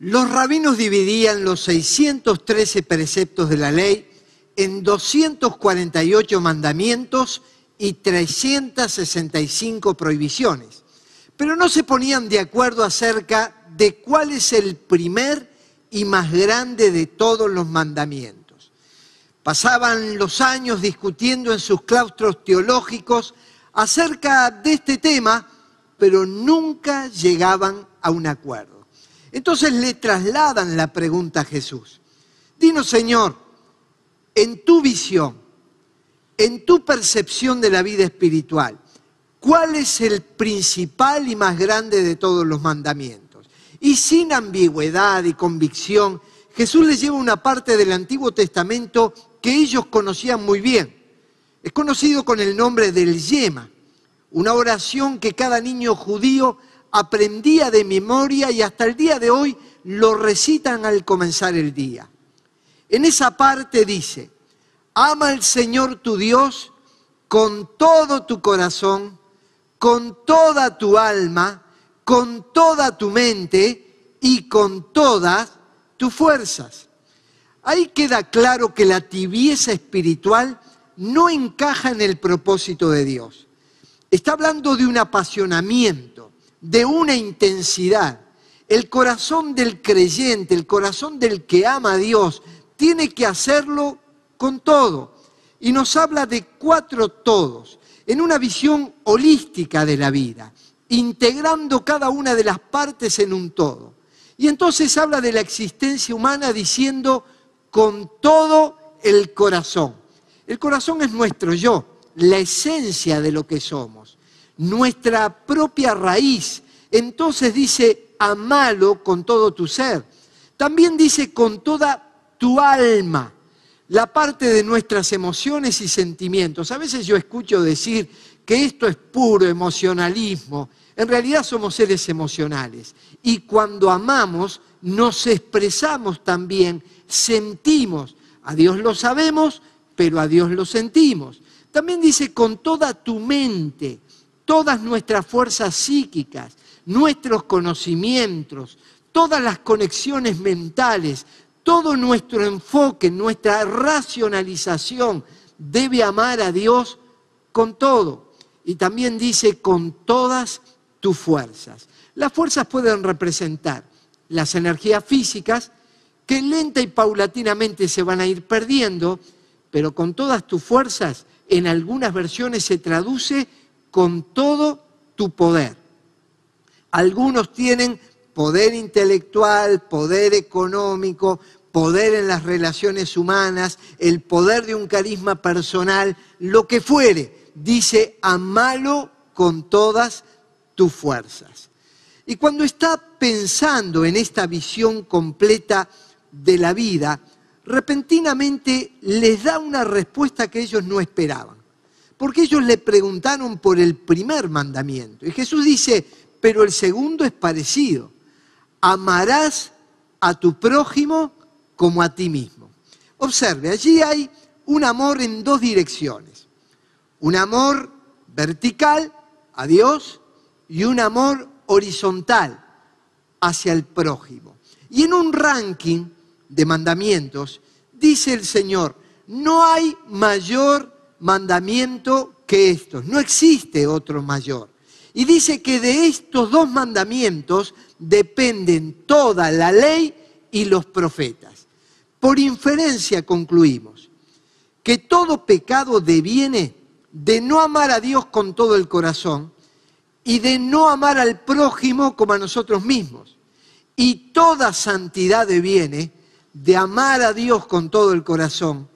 Los rabinos dividían los 613 preceptos de la ley en 248 mandamientos y 365 prohibiciones, pero no se ponían de acuerdo acerca de cuál es el primer y más grande de todos los mandamientos. Pasaban los años discutiendo en sus claustros teológicos acerca de este tema, pero nunca llegaban a un acuerdo. Entonces le trasladan la pregunta a Jesús. Dinos, Señor, en tu visión, en tu percepción de la vida espiritual, ¿cuál es el principal y más grande de todos los mandamientos? Y sin ambigüedad y convicción, Jesús les lleva una parte del Antiguo Testamento que ellos conocían muy bien. Es conocido con el nombre del Yema, una oración que cada niño judío aprendía de memoria y hasta el día de hoy lo recitan al comenzar el día. En esa parte dice, ama al Señor tu Dios con todo tu corazón, con toda tu alma, con toda tu mente y con todas tus fuerzas. Ahí queda claro que la tibieza espiritual no encaja en el propósito de Dios. Está hablando de un apasionamiento de una intensidad. El corazón del creyente, el corazón del que ama a Dios, tiene que hacerlo con todo. Y nos habla de cuatro todos, en una visión holística de la vida, integrando cada una de las partes en un todo. Y entonces habla de la existencia humana diciendo con todo el corazón. El corazón es nuestro yo, la esencia de lo que somos nuestra propia raíz. Entonces dice, amalo con todo tu ser. También dice con toda tu alma, la parte de nuestras emociones y sentimientos. A veces yo escucho decir que esto es puro emocionalismo. En realidad somos seres emocionales. Y cuando amamos, nos expresamos también, sentimos. A Dios lo sabemos, pero a Dios lo sentimos. También dice con toda tu mente todas nuestras fuerzas psíquicas, nuestros conocimientos, todas las conexiones mentales, todo nuestro enfoque, nuestra racionalización debe amar a Dios con todo. Y también dice con todas tus fuerzas. Las fuerzas pueden representar las energías físicas que lenta y paulatinamente se van a ir perdiendo, pero con todas tus fuerzas en algunas versiones se traduce con todo tu poder. Algunos tienen poder intelectual, poder económico, poder en las relaciones humanas, el poder de un carisma personal, lo que fuere. Dice, amalo con todas tus fuerzas. Y cuando está pensando en esta visión completa de la vida, repentinamente les da una respuesta que ellos no esperaban porque ellos le preguntaron por el primer mandamiento. Y Jesús dice, pero el segundo es parecido. Amarás a tu prójimo como a ti mismo. Observe, allí hay un amor en dos direcciones. Un amor vertical a Dios y un amor horizontal hacia el prójimo. Y en un ranking de mandamientos dice el Señor, no hay mayor mandamiento que estos. No existe otro mayor. Y dice que de estos dos mandamientos dependen toda la ley y los profetas. Por inferencia concluimos que todo pecado deviene de no amar a Dios con todo el corazón y de no amar al prójimo como a nosotros mismos. Y toda santidad deviene de amar a Dios con todo el corazón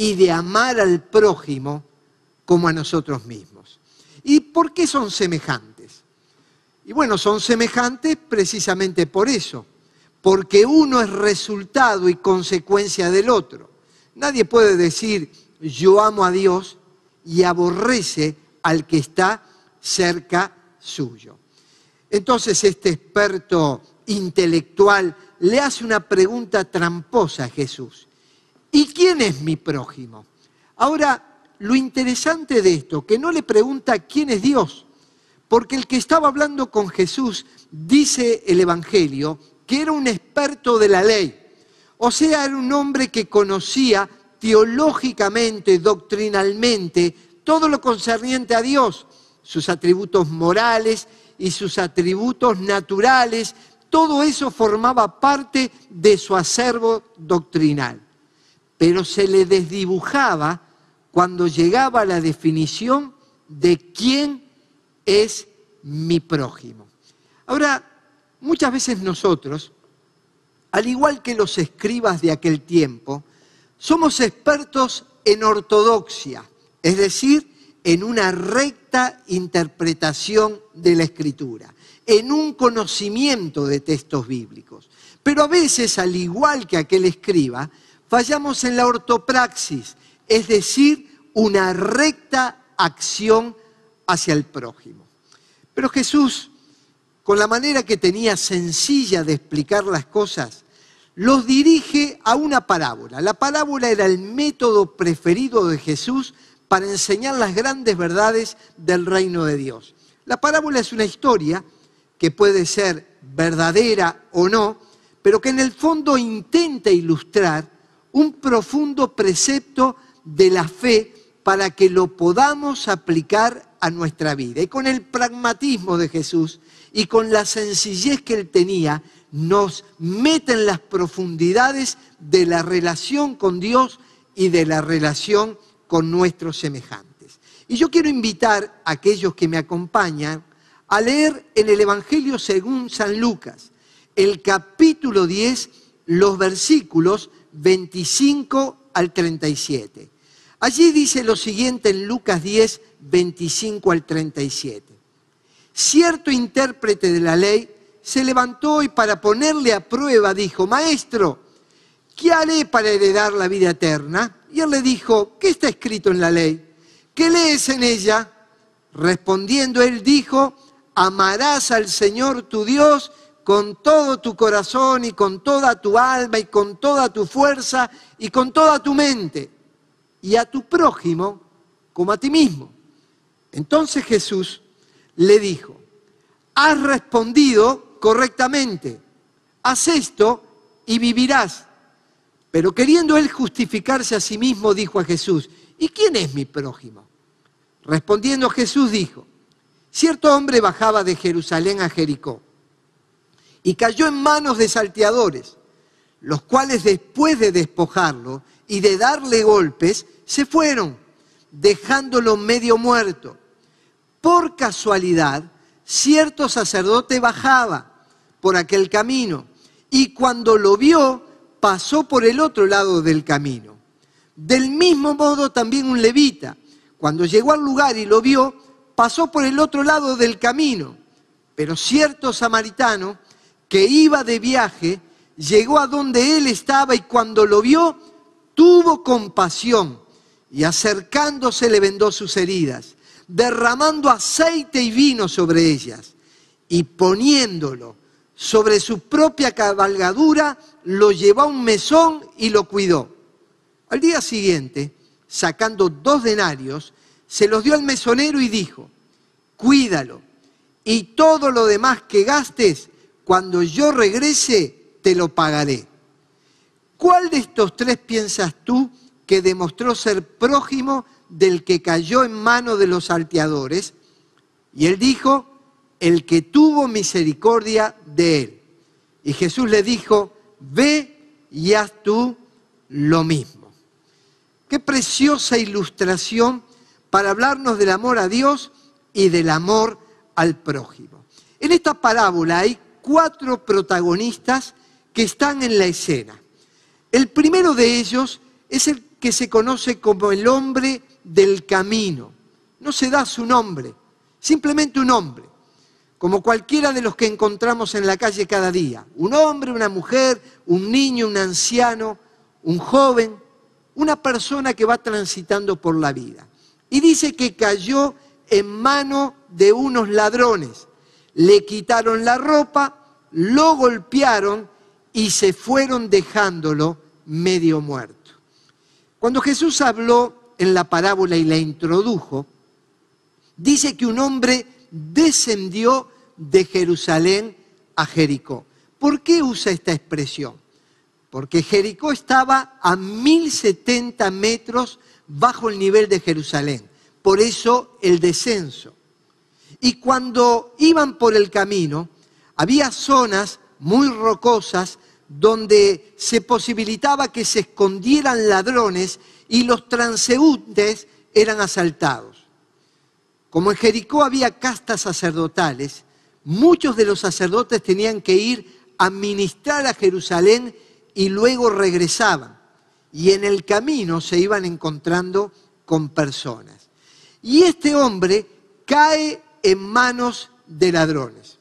y de amar al prójimo como a nosotros mismos. ¿Y por qué son semejantes? Y bueno, son semejantes precisamente por eso, porque uno es resultado y consecuencia del otro. Nadie puede decir yo amo a Dios y aborrece al que está cerca suyo. Entonces este experto intelectual le hace una pregunta tramposa a Jesús. ¿Y quién es mi prójimo? Ahora, lo interesante de esto, que no le pregunta quién es Dios, porque el que estaba hablando con Jesús, dice el Evangelio, que era un experto de la ley. O sea, era un hombre que conocía teológicamente, doctrinalmente, todo lo concerniente a Dios, sus atributos morales y sus atributos naturales, todo eso formaba parte de su acervo doctrinal. Pero se le desdibujaba cuando llegaba a la definición de quién es mi prójimo. Ahora, muchas veces nosotros, al igual que los escribas de aquel tiempo, somos expertos en ortodoxia, es decir, en una recta interpretación de la escritura, en un conocimiento de textos bíblicos. Pero a veces, al igual que aquel escriba, fallamos en la ortopraxis, es decir, una recta acción hacia el prójimo. Pero Jesús, con la manera que tenía sencilla de explicar las cosas, los dirige a una parábola. La parábola era el método preferido de Jesús para enseñar las grandes verdades del reino de Dios. La parábola es una historia que puede ser verdadera o no, pero que en el fondo intenta ilustrar un profundo precepto de la fe para que lo podamos aplicar a nuestra vida. Y con el pragmatismo de Jesús y con la sencillez que él tenía, nos mete en las profundidades de la relación con Dios y de la relación con nuestros semejantes. Y yo quiero invitar a aquellos que me acompañan a leer en el Evangelio según San Lucas, el capítulo 10, los versículos 25 al 37. Allí dice lo siguiente en Lucas 10, 25 al 37. Cierto intérprete de la ley se levantó y para ponerle a prueba dijo, Maestro, ¿qué haré para heredar la vida eterna? Y él le dijo, ¿qué está escrito en la ley? ¿Qué lees en ella? Respondiendo él dijo, amarás al Señor tu Dios con todo tu corazón y con toda tu alma y con toda tu fuerza y con toda tu mente y a tu prójimo como a ti mismo. Entonces Jesús le dijo, has respondido correctamente, haz esto y vivirás. Pero queriendo él justificarse a sí mismo, dijo a Jesús, ¿y quién es mi prójimo? Respondiendo Jesús dijo, cierto hombre bajaba de Jerusalén a Jericó y cayó en manos de salteadores, los cuales después de despojarlo y de darle golpes, se fueron, dejándolo medio muerto. Por casualidad, cierto sacerdote bajaba por aquel camino y cuando lo vio, pasó por el otro lado del camino. Del mismo modo también un levita, cuando llegó al lugar y lo vio, pasó por el otro lado del camino. Pero cierto samaritano que iba de viaje, llegó a donde él estaba y cuando lo vio, tuvo compasión y acercándose le vendó sus heridas derramando aceite y vino sobre ellas y poniéndolo sobre su propia cabalgadura, lo llevó a un mesón y lo cuidó. Al día siguiente, sacando dos denarios, se los dio al mesonero y dijo, cuídalo, y todo lo demás que gastes, cuando yo regrese, te lo pagaré. ¿Cuál de estos tres piensas tú que demostró ser prójimo del que cayó en mano de los salteadores, y él dijo, el que tuvo misericordia de él. Y Jesús le dijo, ve y haz tú lo mismo. Qué preciosa ilustración para hablarnos del amor a Dios y del amor al prójimo. En esta parábola hay cuatro protagonistas que están en la escena. El primero de ellos es el que se conoce como el hombre del camino. No se da su nombre, simplemente un hombre, como cualquiera de los que encontramos en la calle cada día. Un hombre, una mujer, un niño, un anciano, un joven, una persona que va transitando por la vida. Y dice que cayó en mano de unos ladrones. Le quitaron la ropa, lo golpearon y se fueron dejándolo medio muerto. Cuando Jesús habló en la parábola y la introdujo, dice que un hombre descendió de Jerusalén a Jericó. ¿Por qué usa esta expresión? Porque Jericó estaba a 1070 metros bajo el nivel de Jerusalén. Por eso el descenso. Y cuando iban por el camino, había zonas muy rocosas donde se posibilitaba que se escondieran ladrones y los transeúntes eran asaltados. Como en Jericó había castas sacerdotales, muchos de los sacerdotes tenían que ir a ministrar a Jerusalén y luego regresaban. Y en el camino se iban encontrando con personas. Y este hombre cae en manos de ladrones.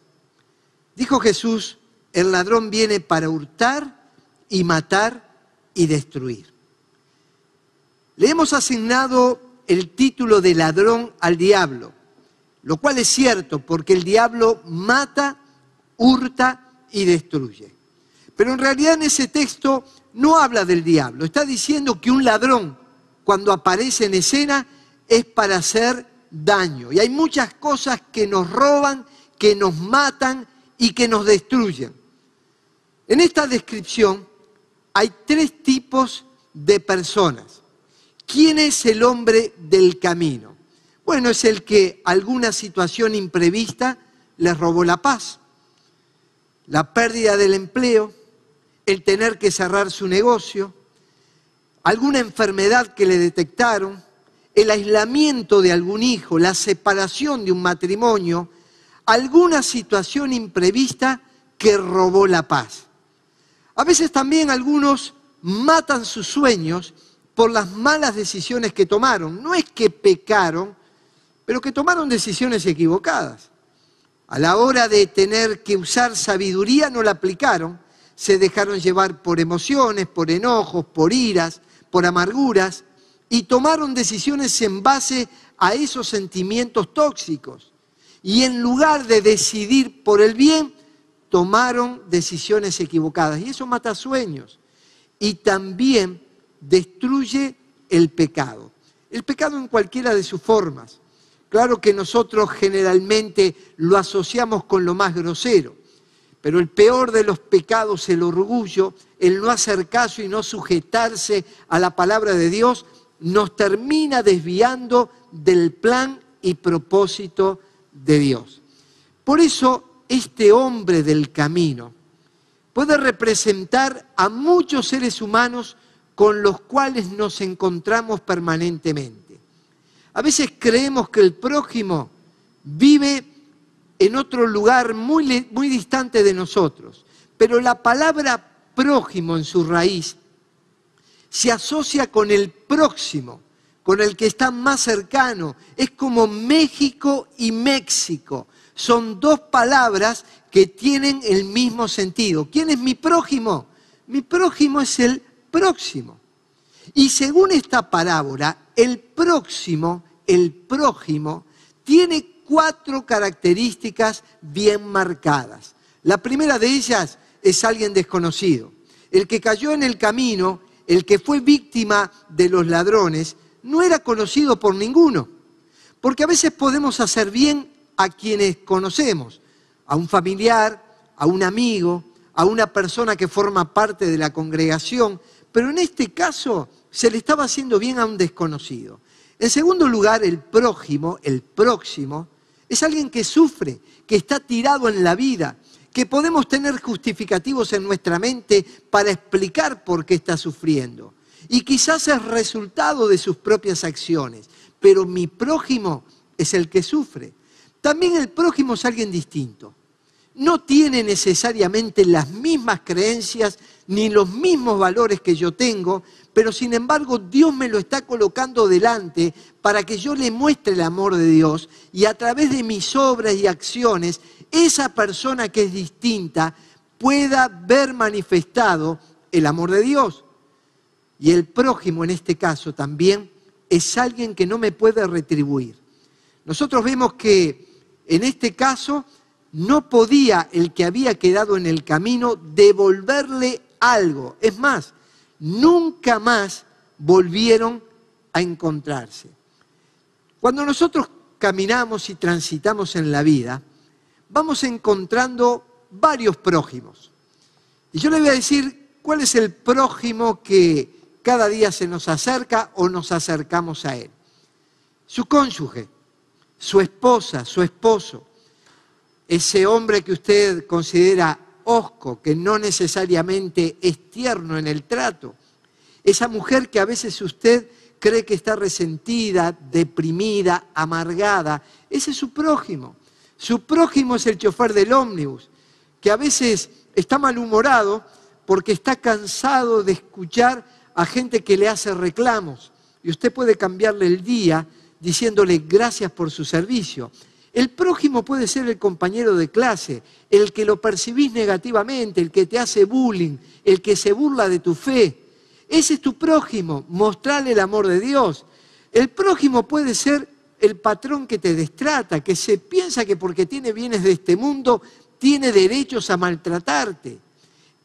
Dijo Jesús, el ladrón viene para hurtar y matar y destruir. Le hemos asignado el título de ladrón al diablo, lo cual es cierto porque el diablo mata, hurta y destruye. Pero en realidad en ese texto no habla del diablo, está diciendo que un ladrón cuando aparece en escena es para hacer daño. Y hay muchas cosas que nos roban, que nos matan y que nos destruyen. En esta descripción hay tres tipos de personas. ¿Quién es el hombre del camino? Bueno, es el que alguna situación imprevista les robó la paz, la pérdida del empleo, el tener que cerrar su negocio, alguna enfermedad que le detectaron, el aislamiento de algún hijo, la separación de un matrimonio, alguna situación imprevista que robó la paz. A veces también algunos matan sus sueños por las malas decisiones que tomaron. No es que pecaron, pero que tomaron decisiones equivocadas. A la hora de tener que usar sabiduría no la aplicaron, se dejaron llevar por emociones, por enojos, por iras, por amarguras, y tomaron decisiones en base a esos sentimientos tóxicos. Y en lugar de decidir por el bien, tomaron decisiones equivocadas. Y eso mata sueños. Y también destruye el pecado. El pecado en cualquiera de sus formas. Claro que nosotros generalmente lo asociamos con lo más grosero, pero el peor de los pecados, el orgullo, el no hacer caso y no sujetarse a la palabra de Dios, nos termina desviando del plan y propósito de Dios. Por eso este hombre del camino puede representar a muchos seres humanos con los cuales nos encontramos permanentemente. A veces creemos que el prójimo vive en otro lugar muy, muy distante de nosotros, pero la palabra prójimo en su raíz se asocia con el próximo, con el que está más cercano. Es como México y México son dos palabras que tienen el mismo sentido. ¿Quién es mi prójimo? Mi prójimo es el próximo. Y según esta parábola, el próximo, el prójimo, tiene cuatro características bien marcadas. La primera de ellas es alguien desconocido. El que cayó en el camino, el que fue víctima de los ladrones, no era conocido por ninguno. Porque a veces podemos hacer bien a quienes conocemos, a un familiar, a un amigo, a una persona que forma parte de la congregación, pero en este caso se le estaba haciendo bien a un desconocido. En segundo lugar, el prójimo, el próximo, es alguien que sufre, que está tirado en la vida, que podemos tener justificativos en nuestra mente para explicar por qué está sufriendo. Y quizás es resultado de sus propias acciones, pero mi prójimo es el que sufre. También el prójimo es alguien distinto. No tiene necesariamente las mismas creencias ni los mismos valores que yo tengo, pero sin embargo Dios me lo está colocando delante para que yo le muestre el amor de Dios y a través de mis obras y acciones esa persona que es distinta pueda ver manifestado el amor de Dios. Y el prójimo en este caso también es alguien que no me puede retribuir. Nosotros vemos que en este caso, no podía el que había quedado en el camino devolverle algo. Es más, nunca más volvieron a encontrarse. Cuando nosotros caminamos y transitamos en la vida, vamos encontrando varios prójimos. Y yo le voy a decir cuál es el prójimo que cada día se nos acerca o nos acercamos a él. Su cónyuge, su esposa, su esposo, ese hombre que usted considera osco, que no necesariamente es tierno en el trato, esa mujer que a veces usted cree que está resentida, deprimida, amargada, ese es su prójimo. Su prójimo es el chofer del ómnibus, que a veces está malhumorado porque está cansado de escuchar a gente que le hace reclamos. Y usted puede cambiarle el día diciéndole gracias por su servicio. El prójimo puede ser el compañero de clase, el que lo percibís negativamente, el que te hace bullying, el que se burla de tu fe. Ese es tu prójimo, mostrarle el amor de Dios. El prójimo puede ser el patrón que te destrata, que se piensa que porque tiene bienes de este mundo tiene derechos a maltratarte.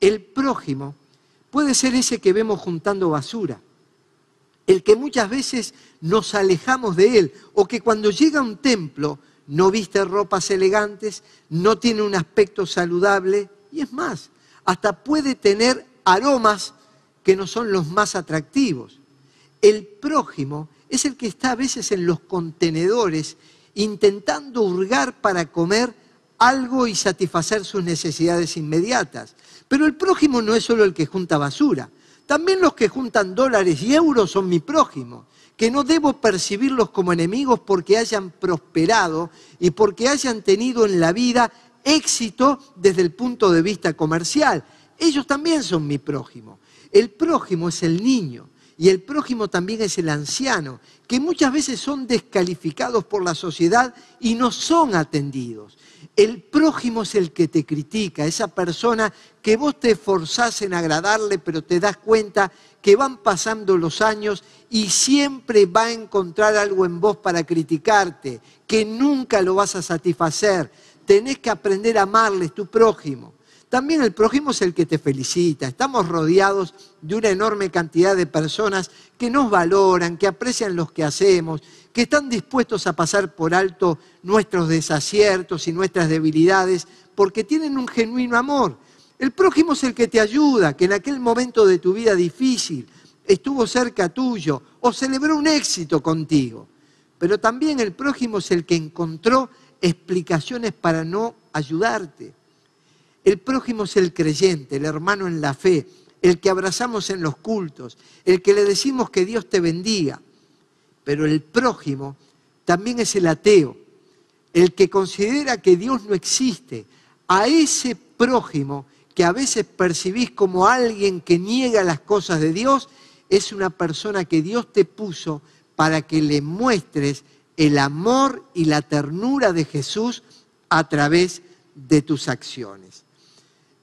El prójimo puede ser ese que vemos juntando basura, el que muchas veces nos alejamos de él, o que cuando llega a un templo no viste ropas elegantes, no tiene un aspecto saludable, y es más, hasta puede tener aromas que no son los más atractivos. El prójimo es el que está a veces en los contenedores intentando hurgar para comer algo y satisfacer sus necesidades inmediatas. Pero el prójimo no es solo el que junta basura. También los que juntan dólares y euros son mi prójimo, que no debo percibirlos como enemigos porque hayan prosperado y porque hayan tenido en la vida éxito desde el punto de vista comercial. Ellos también son mi prójimo. El prójimo es el niño y el prójimo también es el anciano, que muchas veces son descalificados por la sociedad y no son atendidos. El prójimo es el que te critica, esa persona que vos te esforzás en agradarle, pero te das cuenta que van pasando los años y siempre va a encontrar algo en vos para criticarte, que nunca lo vas a satisfacer. Tenés que aprender a amarles tu prójimo. También el prójimo es el que te felicita. Estamos rodeados de una enorme cantidad de personas que nos valoran, que aprecian lo que hacemos, que están dispuestos a pasar por alto nuestros desaciertos y nuestras debilidades porque tienen un genuino amor. El prójimo es el que te ayuda, que en aquel momento de tu vida difícil estuvo cerca tuyo o celebró un éxito contigo. Pero también el prójimo es el que encontró explicaciones para no ayudarte. El prójimo es el creyente, el hermano en la fe, el que abrazamos en los cultos, el que le decimos que Dios te bendiga. Pero el prójimo también es el ateo, el que considera que Dios no existe. A ese prójimo que a veces percibís como alguien que niega las cosas de Dios, es una persona que Dios te puso para que le muestres el amor y la ternura de Jesús a través de tus acciones.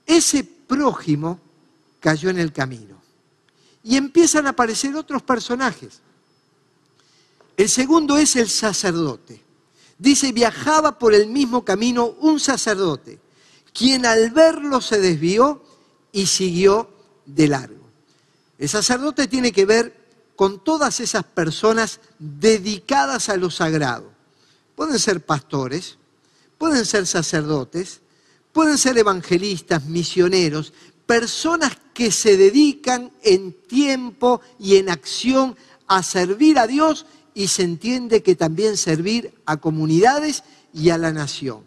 Ese prójimo cayó en el camino. Y empiezan a aparecer otros personajes. El segundo es el sacerdote. Dice, viajaba por el mismo camino un sacerdote, quien al verlo se desvió y siguió de largo. El sacerdote tiene que ver con todas esas personas dedicadas a lo sagrado. Pueden ser pastores, pueden ser sacerdotes, Pueden ser evangelistas, misioneros, personas que se dedican en tiempo y en acción a servir a Dios y se entiende que también servir a comunidades y a la nación.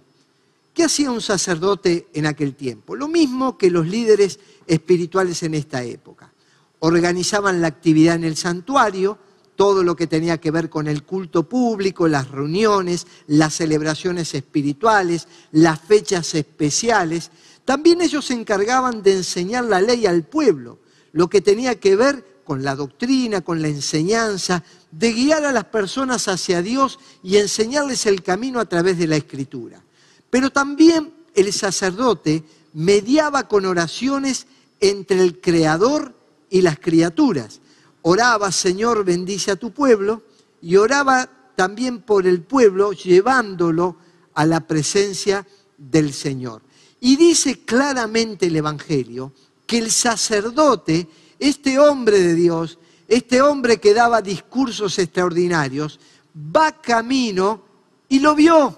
¿Qué hacía un sacerdote en aquel tiempo? Lo mismo que los líderes espirituales en esta época. Organizaban la actividad en el santuario, todo lo que tenía que ver con el culto público, las reuniones, las celebraciones espirituales, las fechas especiales. También ellos se encargaban de enseñar la ley al pueblo, lo que tenía que ver con la doctrina, con la enseñanza, de guiar a las personas hacia Dios y enseñarles el camino a través de la escritura. Pero también el sacerdote mediaba con oraciones entre el Creador y las criaturas oraba, Señor, bendice a tu pueblo, y oraba también por el pueblo, llevándolo a la presencia del Señor. Y dice claramente el Evangelio que el sacerdote, este hombre de Dios, este hombre que daba discursos extraordinarios, va camino y lo vio.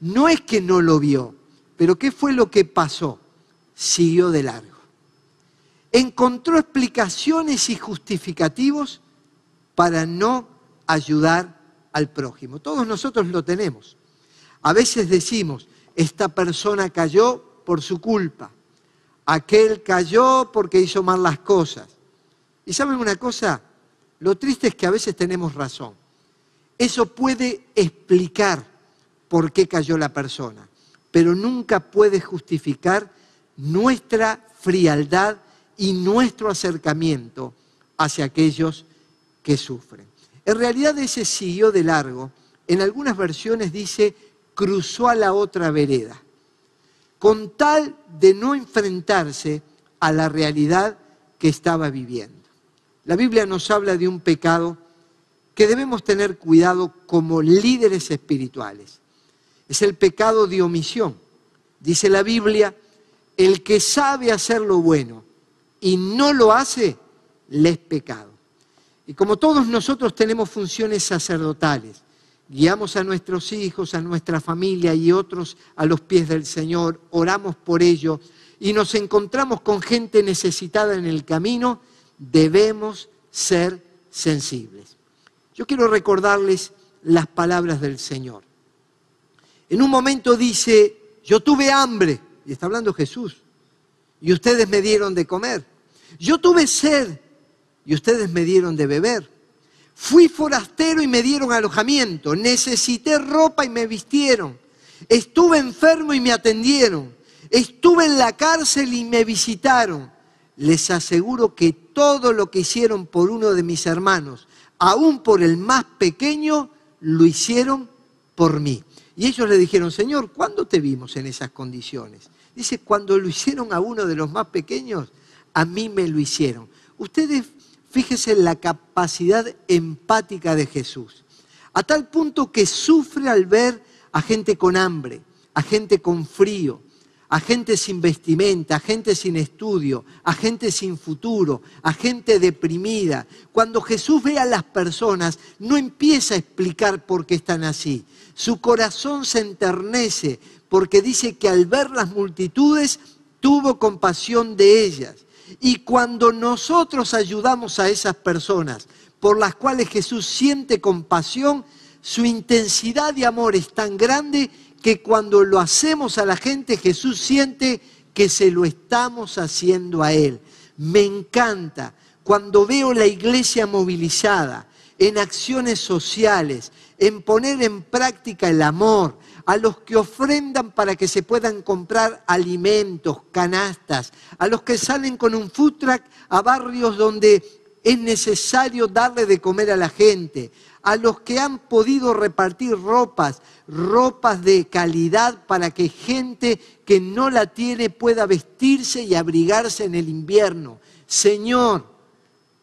No es que no lo vio, pero ¿qué fue lo que pasó? Siguió de largo. encontró explicaciones y justificativos para no ayudar al prójimo. Todos nosotros lo tenemos. A veces decimos, esta persona cayó por su culpa, aquel cayó porque hizo mal las cosas. Y saben una cosa, lo triste es que a veces tenemos razón. Eso puede explicar por qué cayó la persona, pero nunca puede justificar nuestra frialdad y nuestro acercamiento hacia aquellos que sufren. En realidad ese siguió de largo. En algunas versiones dice cruzó a la otra vereda, con tal de no enfrentarse a la realidad que estaba viviendo. La Biblia nos habla de un pecado que debemos tener cuidado como líderes espirituales. Es el pecado de omisión. Dice la Biblia, el que sabe hacer lo bueno y no lo hace, le es pecado. Y como todos nosotros tenemos funciones sacerdotales, guiamos a nuestros hijos, a nuestra familia y otros a los pies del Señor, oramos por ello y nos encontramos con gente necesitada en el camino, debemos ser sensibles. Yo quiero recordarles las palabras del Señor. En un momento dice, yo tuve hambre, y está hablando Jesús, y ustedes me dieron de comer. Yo tuve sed y ustedes me dieron de beber. Fui forastero y me dieron alojamiento. Necesité ropa y me vistieron. Estuve enfermo y me atendieron. Estuve en la cárcel y me visitaron. Les aseguro que todo lo que hicieron por uno de mis hermanos, aún por el más pequeño, lo hicieron por mí. Y ellos le dijeron, Señor, ¿cuándo te vimos en esas condiciones? Dice, cuando lo hicieron a uno de los más pequeños, a mí me lo hicieron. Ustedes fíjese en la capacidad empática de Jesús, a tal punto que sufre al ver a gente con hambre, a gente con frío, a gente sin vestimenta, a gente sin estudio, a gente sin futuro, a gente deprimida. Cuando Jesús ve a las personas, no empieza a explicar por qué están así. Su corazón se enternece porque dice que al ver las multitudes tuvo compasión de ellas. Y cuando nosotros ayudamos a esas personas por las cuales Jesús siente compasión, su intensidad de amor es tan grande que cuando lo hacemos a la gente, Jesús siente que se lo estamos haciendo a Él. Me encanta cuando veo la iglesia movilizada en acciones sociales, en poner en práctica el amor, a los que ofrendan para que se puedan comprar alimentos, canastas, a los que salen con un food truck a barrios donde es necesario darle de comer a la gente, a los que han podido repartir ropas, ropas de calidad para que gente que no la tiene pueda vestirse y abrigarse en el invierno. Señor,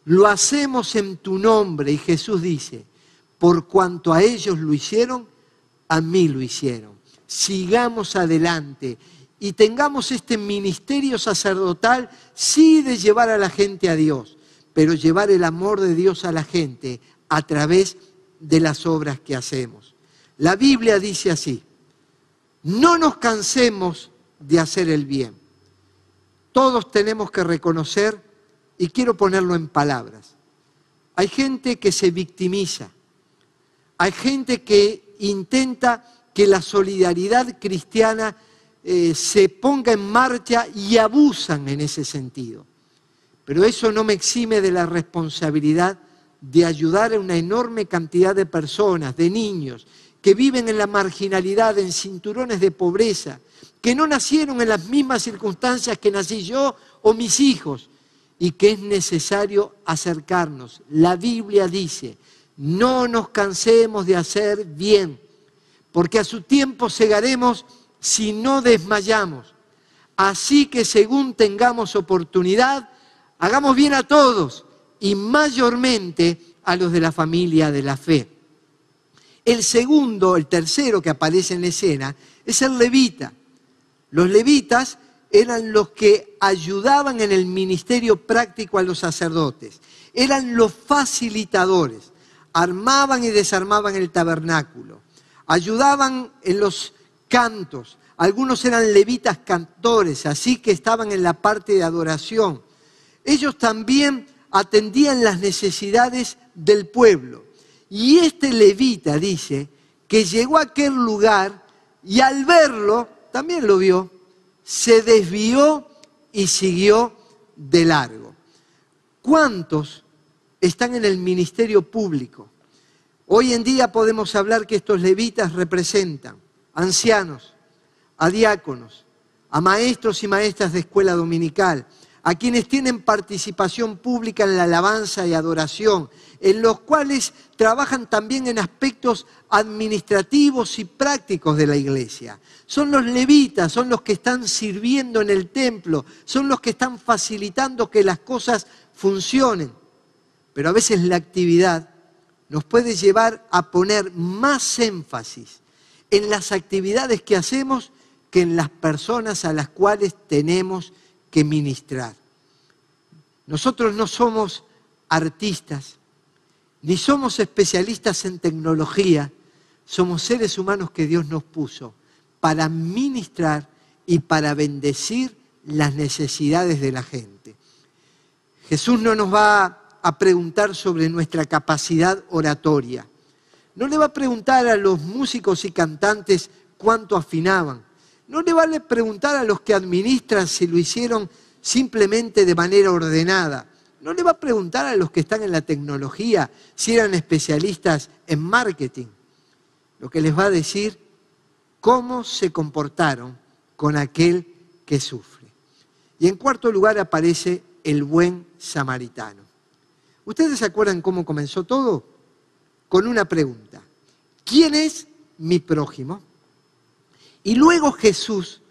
lo hacemos en tu nombre y Jesús dice, por cuanto a ellos lo hicieron, a mí lo hicieron. Sigamos adelante y tengamos este ministerio sacerdotal, sí de llevar a la gente a Dios, pero llevar el amor de Dios a la gente a través de las obras que hacemos. La Biblia dice así, no nos cansemos de hacer el bien. Todos tenemos que reconocer, y quiero ponerlo en palabras, hay gente que se victimiza, hay gente que intenta que la solidaridad cristiana eh, se ponga en marcha y abusan en ese sentido. Pero eso no me exime de la responsabilidad de ayudar a una enorme cantidad de personas, de niños, que viven en la marginalidad, en cinturones de pobreza, que no nacieron en las mismas circunstancias que nací yo o mis hijos, y que es necesario acercarnos. La Biblia dice, no nos cansemos de hacer bien, porque a su tiempo segaremos si no desmayamos. Así que según tengamos oportunidad, hagamos bien a todos y mayormente a los de la familia de la fe. El segundo, el tercero que aparece en la escena, es el levita. Los levitas eran los que ayudaban en el ministerio práctico a los sacerdotes, eran los facilitadores armaban y desarmaban el tabernáculo, ayudaban en los cantos, algunos eran levitas cantores, así que estaban en la parte de adoración. ellos también atendían las necesidades del pueblo. Y este levita dice que llegó a aquel lugar y al verlo, también lo vio, se desvió y siguió de largo. ¿Cuántos están en el ministerio público? Hoy en día podemos hablar que estos levitas representan ancianos, a diáconos, a maestros y maestras de escuela dominical, a quienes tienen participación pública en la alabanza y adoración, en los cuales trabajan también en aspectos administrativos y prácticos de la iglesia. Son los levitas, son los que están sirviendo en el templo, son los que están facilitando que las cosas funcionen. Pero a veces la actividad nos puede llevar a poner más énfasis en las actividades que hacemos que en las personas a las cuales tenemos que ministrar. Nosotros no somos artistas, ni somos especialistas en tecnología, somos seres humanos que Dios nos puso para ministrar y para bendecir las necesidades de la gente. Jesús no nos va a preguntar sobre nuestra capacidad oratoria. No le va a preguntar a los músicos y cantantes cuánto afinaban. No le va a preguntar a los que administran si lo hicieron simplemente de manera ordenada. No le va a preguntar a los que están en la tecnología si eran especialistas en marketing. Lo que les va a decir cómo se comportaron con aquel que sufre. Y en cuarto lugar aparece el buen samaritano. ¿Ustedes se acuerdan cómo comenzó todo? Con una pregunta. ¿Quién es mi prójimo? Y luego Jesús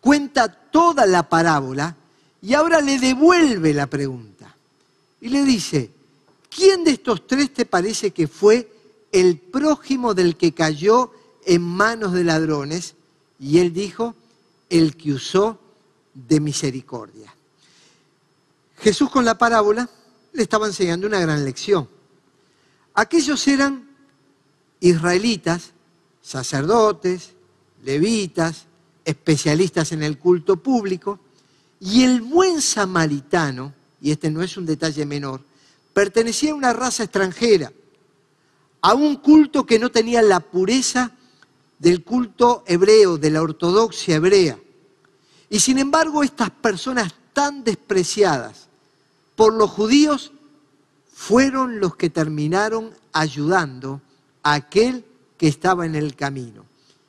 cuenta toda la parábola y ahora le devuelve la pregunta. Y le dice, ¿quién de estos tres te parece que fue el prójimo del que cayó en manos de ladrones? Y él dijo, el que usó de misericordia. Jesús con la parábola le estaba enseñando una gran lección. Aquellos eran israelitas, sacerdotes, levitas, especialistas en el culto público, y el buen samaritano, y este no es un detalle menor, pertenecía a una raza extranjera, a un culto que no tenía la pureza del culto hebreo, de la ortodoxia hebrea. Y sin embargo, estas personas tan despreciadas por los judíos fueron los que terminaron ayudando a aquel que estaba en el camino.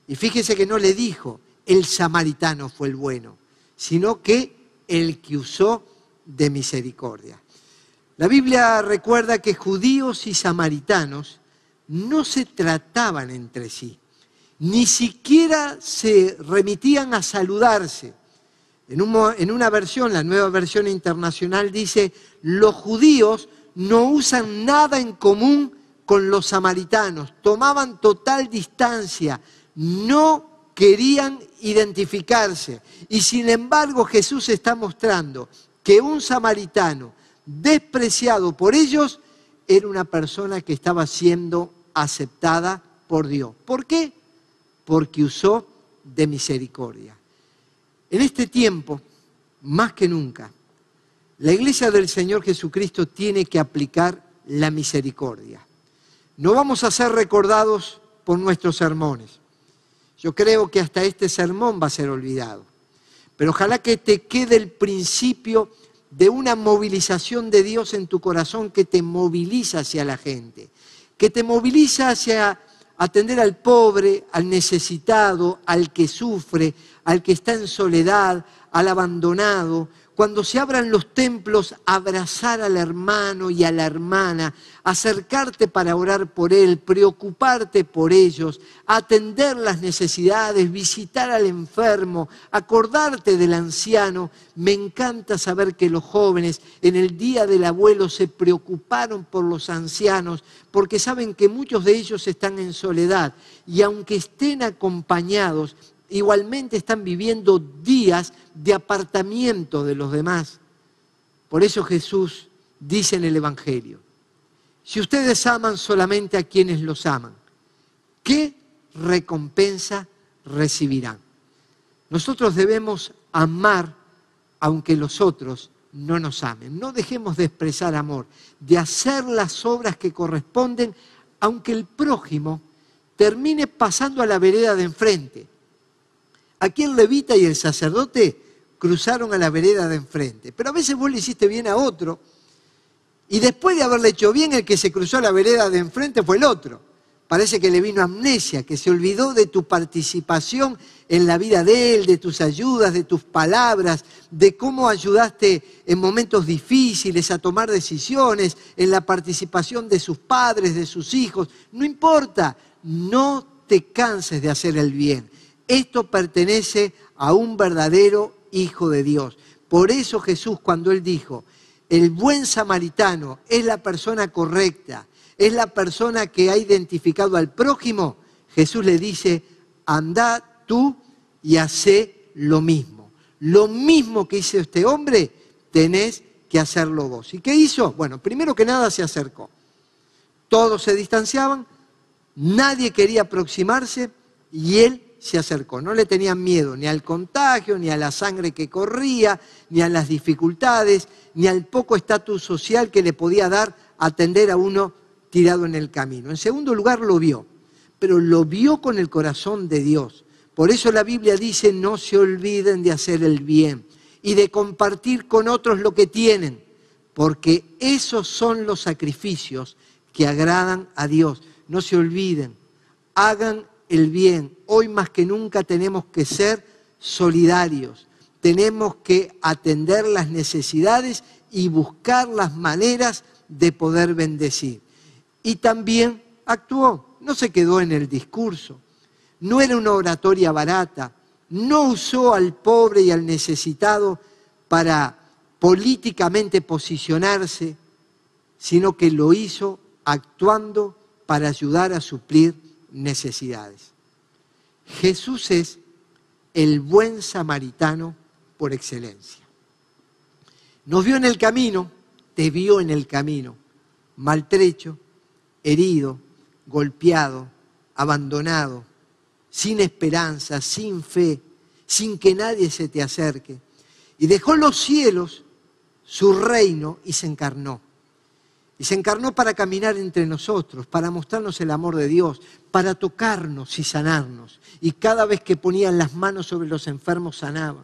Y fíjese que no le dijo, el samaritano fue el bueno, sino que el que usó de misericordia. La Biblia recuerda que judíos y samaritanos no se trataban entre sí, ni siquiera se remitían a saludarse. En, en, una versión, la nueva versión internacional dice, los judíos no usan nada en común con los samaritanos, tomaban total distancia, no querían identificarse. Y sin embargo Jesús está mostrando que un samaritano despreciado por ellos era una persona que estaba siendo aceptada por Dios. ¿Por qué? Porque usó de misericordia. En este tiempo, más que nunca, la iglesia del Señor Jesucristo tiene que aplicar la misericordia. No vamos a ser recordados por nuestros sermones. Yo creo que hasta este sermón va a ser olvidado. Pero ojalá que te quede el principio de una movilización de Dios en tu corazón que te moviliza hacia la gente, que te moviliza hacia atender al pobre, al necesitado, al que sufre, al que está en soledad, al abandonado, cuando se abran los templos, abrazar al hermano y a la hermana, acercarte para orar por él, preocuparte por ellos, atender las necesidades, visitar al enfermo, acordarte del anciano. Me encanta saber que los jóvenes en el día del abuelo se preocuparon por los ancianos porque saben que muchos de ellos están en soledad y aunque estén acompañados, igualmente están viviendo días de apartamiento de los demás. Por eso Jesús dice en el Evangelio, si ustedes aman solamente a quienes los aman, ¿qué recompensa recibirán? Nosotros debemos amar aunque los otros no nos amen. No dejemos de expresar amor, de hacer las obras que corresponden, aunque el prójimo termine pasando a la vereda de enfrente. Aquí el levita y el sacerdote cruzaron a la vereda de enfrente, pero a veces vos le hiciste bien a otro y después de haberle hecho bien el que se cruzó a la vereda de enfrente fue el otro. Parece que le vino amnesia, que se olvidó de tu participación en la vida de él, de tus ayudas, de tus palabras, de cómo ayudaste en momentos difíciles a tomar decisiones, en la participación de sus padres, de sus hijos. No importa, no te canses de hacer el bien. Esto pertenece a un verdadero Hijo de Dios. Por eso Jesús cuando él dijo, el buen samaritano es la persona correcta, es la persona que ha identificado al prójimo, Jesús le dice, anda tú y hace lo mismo. Lo mismo que hizo este hombre, tenés que hacerlo vos. ¿Y qué hizo? Bueno, primero que nada se acercó. Todos se distanciaban, nadie quería aproximarse y él se acercó. No le tenían miedo ni al contagio, ni a la sangre que corría, ni a las dificultades, ni al poco estatus social que le podía dar atender a uno tirado en el camino. En segundo lugar, lo vio, pero lo vio con el corazón de Dios. Por eso la Biblia dice, no se olviden de hacer el bien y de compartir con otros lo que tienen, porque esos son los sacrificios que agradan a Dios. No se olviden, hagan el bien. Hoy más que nunca tenemos que ser solidarios, tenemos que atender las necesidades y buscar las maneras de poder bendecir. Y también actuó, no se quedó en el discurso, no era una oratoria barata, no usó al pobre y al necesitado para políticamente posicionarse, sino que lo hizo actuando para ayudar a suplir necesidades. Jesús es el buen samaritano por excelencia. Nos vio en el camino, te vio en el camino, maltrecho, herido, golpeado, abandonado, sin esperanza, sin fe, sin que nadie se te acerque. Y dejó los cielos, su reino, y se encarnó. Y se encarnó para caminar entre nosotros, para mostrarnos el amor de Dios, para tocarnos y sanarnos. Y cada vez que ponían las manos sobre los enfermos sanaban.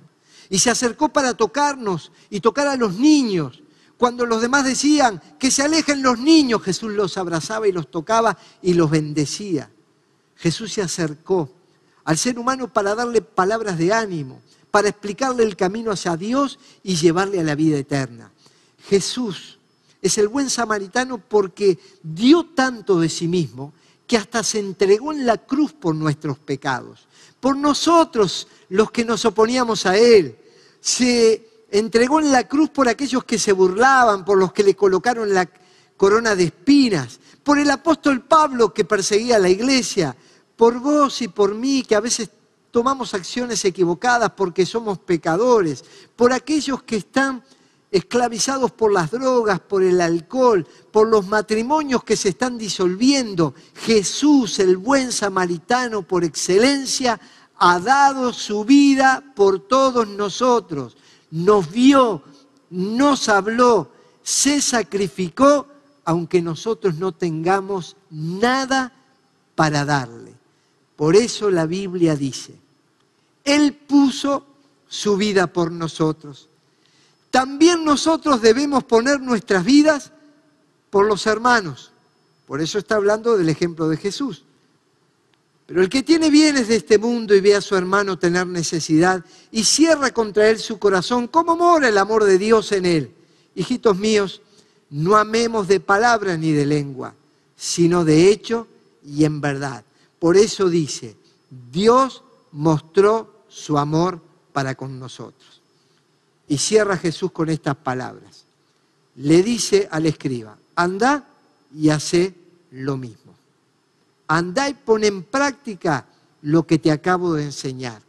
Y se acercó para tocarnos y tocar a los niños cuando los demás decían que se alejen los niños, Jesús los abrazaba y los tocaba y los bendecía. Jesús se acercó al ser humano para darle palabras de ánimo, para explicarle el camino hacia Dios y llevarle a la vida eterna. Jesús es el buen samaritano porque dio tanto de sí mismo que hasta se entregó en la cruz por nuestros pecados, por nosotros los que nos oponíamos a Él. Se entregó en la cruz por aquellos que se burlaban, por los que le colocaron la corona de espinas, por el apóstol Pablo que perseguía a la iglesia, por vos y por mí que a veces tomamos acciones equivocadas porque somos pecadores, por aquellos que están esclavizados por las drogas, por el alcohol, por los matrimonios que se están disolviendo. Jesús, el buen samaritano por excelencia, ha dado su vida por todos nosotros nos vio, nos habló, se sacrificó, aunque nosotros no tengamos nada para darle. Por eso la Biblia dice, Él puso su vida por nosotros. También nosotros debemos poner nuestras vidas por los hermanos. Por eso está hablando del ejemplo de Jesús. Pero el que tiene bienes de este mundo y ve a su hermano tener necesidad y cierra contra él su corazón, ¿cómo mora el amor de Dios en él? Hijitos míos, no amemos de palabra ni de lengua, sino de hecho y en verdad. Por eso dice, Dios mostró su amor para con nosotros. Y cierra Jesús con estas palabras. Le dice al escriba, anda y hace lo mismo. Andá y pon en práctica lo que te acabo de enseñar.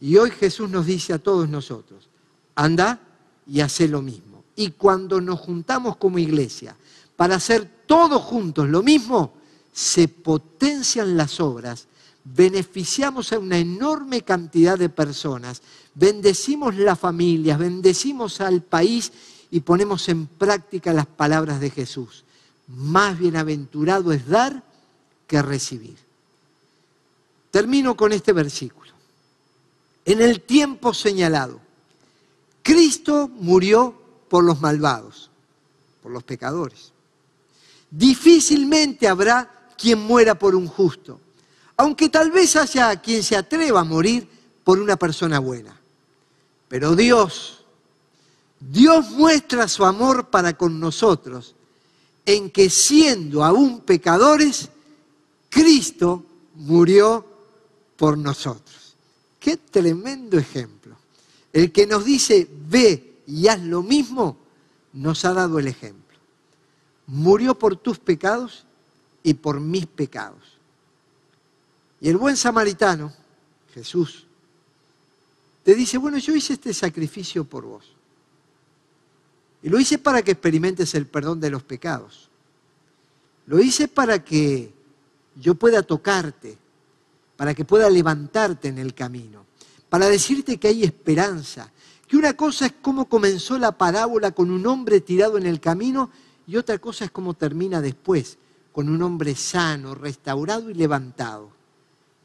Y hoy Jesús nos dice a todos nosotros, anda y haz lo mismo. Y cuando nos juntamos como iglesia para hacer todos juntos lo mismo, se potencian las obras, beneficiamos a una enorme cantidad de personas, bendecimos las familias, bendecimos al país y ponemos en práctica las palabras de Jesús. Más bienaventurado es dar que recibir. Termino con este versículo. En el tiempo señalado, Cristo murió por los malvados, por los pecadores. Difícilmente habrá quien muera por un justo, aunque tal vez haya quien se atreva a morir por una persona buena. Pero Dios, Dios muestra su amor para con nosotros en que siendo aún pecadores, Cristo murió por nosotros. Qué tremendo ejemplo. El que nos dice, ve y haz lo mismo, nos ha dado el ejemplo. Murió por tus pecados y por mis pecados. Y el buen samaritano, Jesús, te dice, bueno, yo hice este sacrificio por vos. Y lo hice para que experimentes el perdón de los pecados. Lo hice para que yo pueda tocarte, para que pueda levantarte en el camino, para decirte que hay esperanza, que una cosa es cómo comenzó la parábola con un hombre tirado en el camino y otra cosa es cómo termina después, con un hombre sano, restaurado y levantado.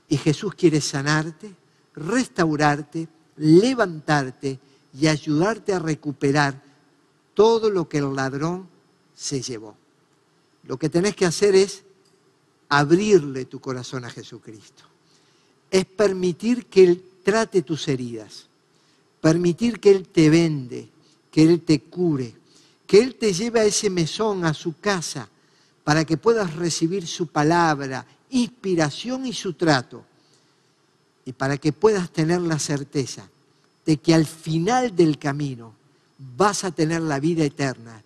Y Jesús quiere sanarte, restaurarte, levantarte y ayudarte a recuperar todo lo que el ladrón se llevó. Lo que tenés que hacer es abrirle tu corazón a Jesucristo. Es permitir que Él trate tus heridas, permitir que Él te vende, que Él te cure, que Él te lleve a ese mesón, a su casa, para que puedas recibir su palabra, inspiración y su trato, y para que puedas tener la certeza de que al final del camino vas a tener la vida eterna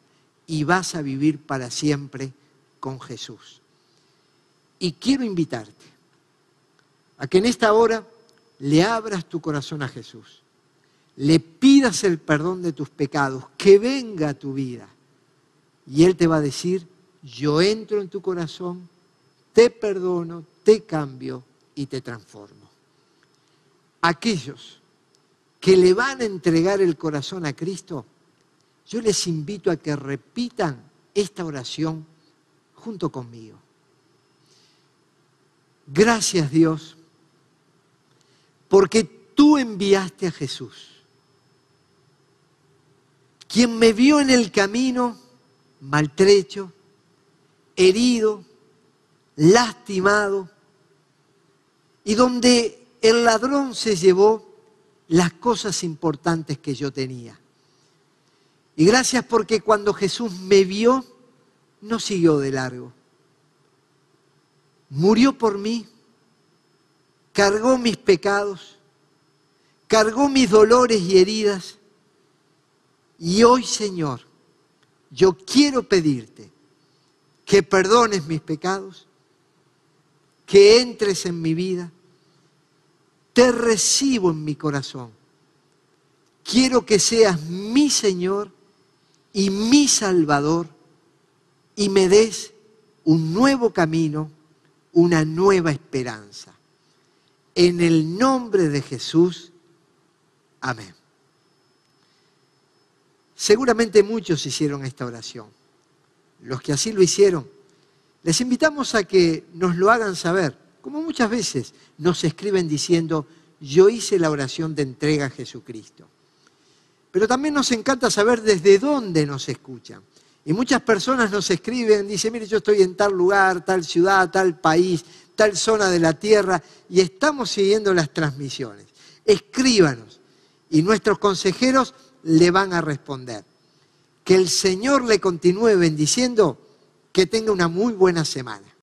y vas a vivir para siempre con Jesús. Y quiero invitarte a que en esta hora le abras tu corazón a Jesús, le pidas el perdón de tus pecados, que venga a tu vida. Y Él te va a decir, yo entro en tu corazón, te perdono, te cambio y te transformo. Aquellos que le van a entregar el corazón a Cristo, yo les invito a que repitan esta oración junto conmigo. Gracias Dios, porque tú enviaste a Jesús, quien me vio en el camino maltrecho, herido, lastimado, y donde el ladrón se llevó las cosas importantes que yo tenía. Y gracias porque cuando Jesús me vio, no siguió de largo. Murió por mí, cargó mis pecados, cargó mis dolores y heridas. Y hoy, Señor, yo quiero pedirte que perdones mis pecados, que entres en mi vida. Te recibo en mi corazón. Quiero que seas mi Señor y mi Salvador y me des un nuevo camino, una nueva esperanza. En el nombre de Jesús, amén. Seguramente muchos hicieron esta oración los que así lo hicieron, les invitamos a que nos lo hagan saber, como muchas veces nos escriben diciendo, yo hice la oración de entrega a Jesucristo. Pero también nos encanta saber desde dónde nos escuchan. Y muchas personas nos escriben, dicen, mire, yo estoy en tal lugar, tal ciudad, tal país, tal zona de la tierra, y estamos siguiendo las transmisiones. Escríbanos y nuestros consejeros le van a responder. Que el Señor le continúe bendiciendo, que tenga una muy buena semana.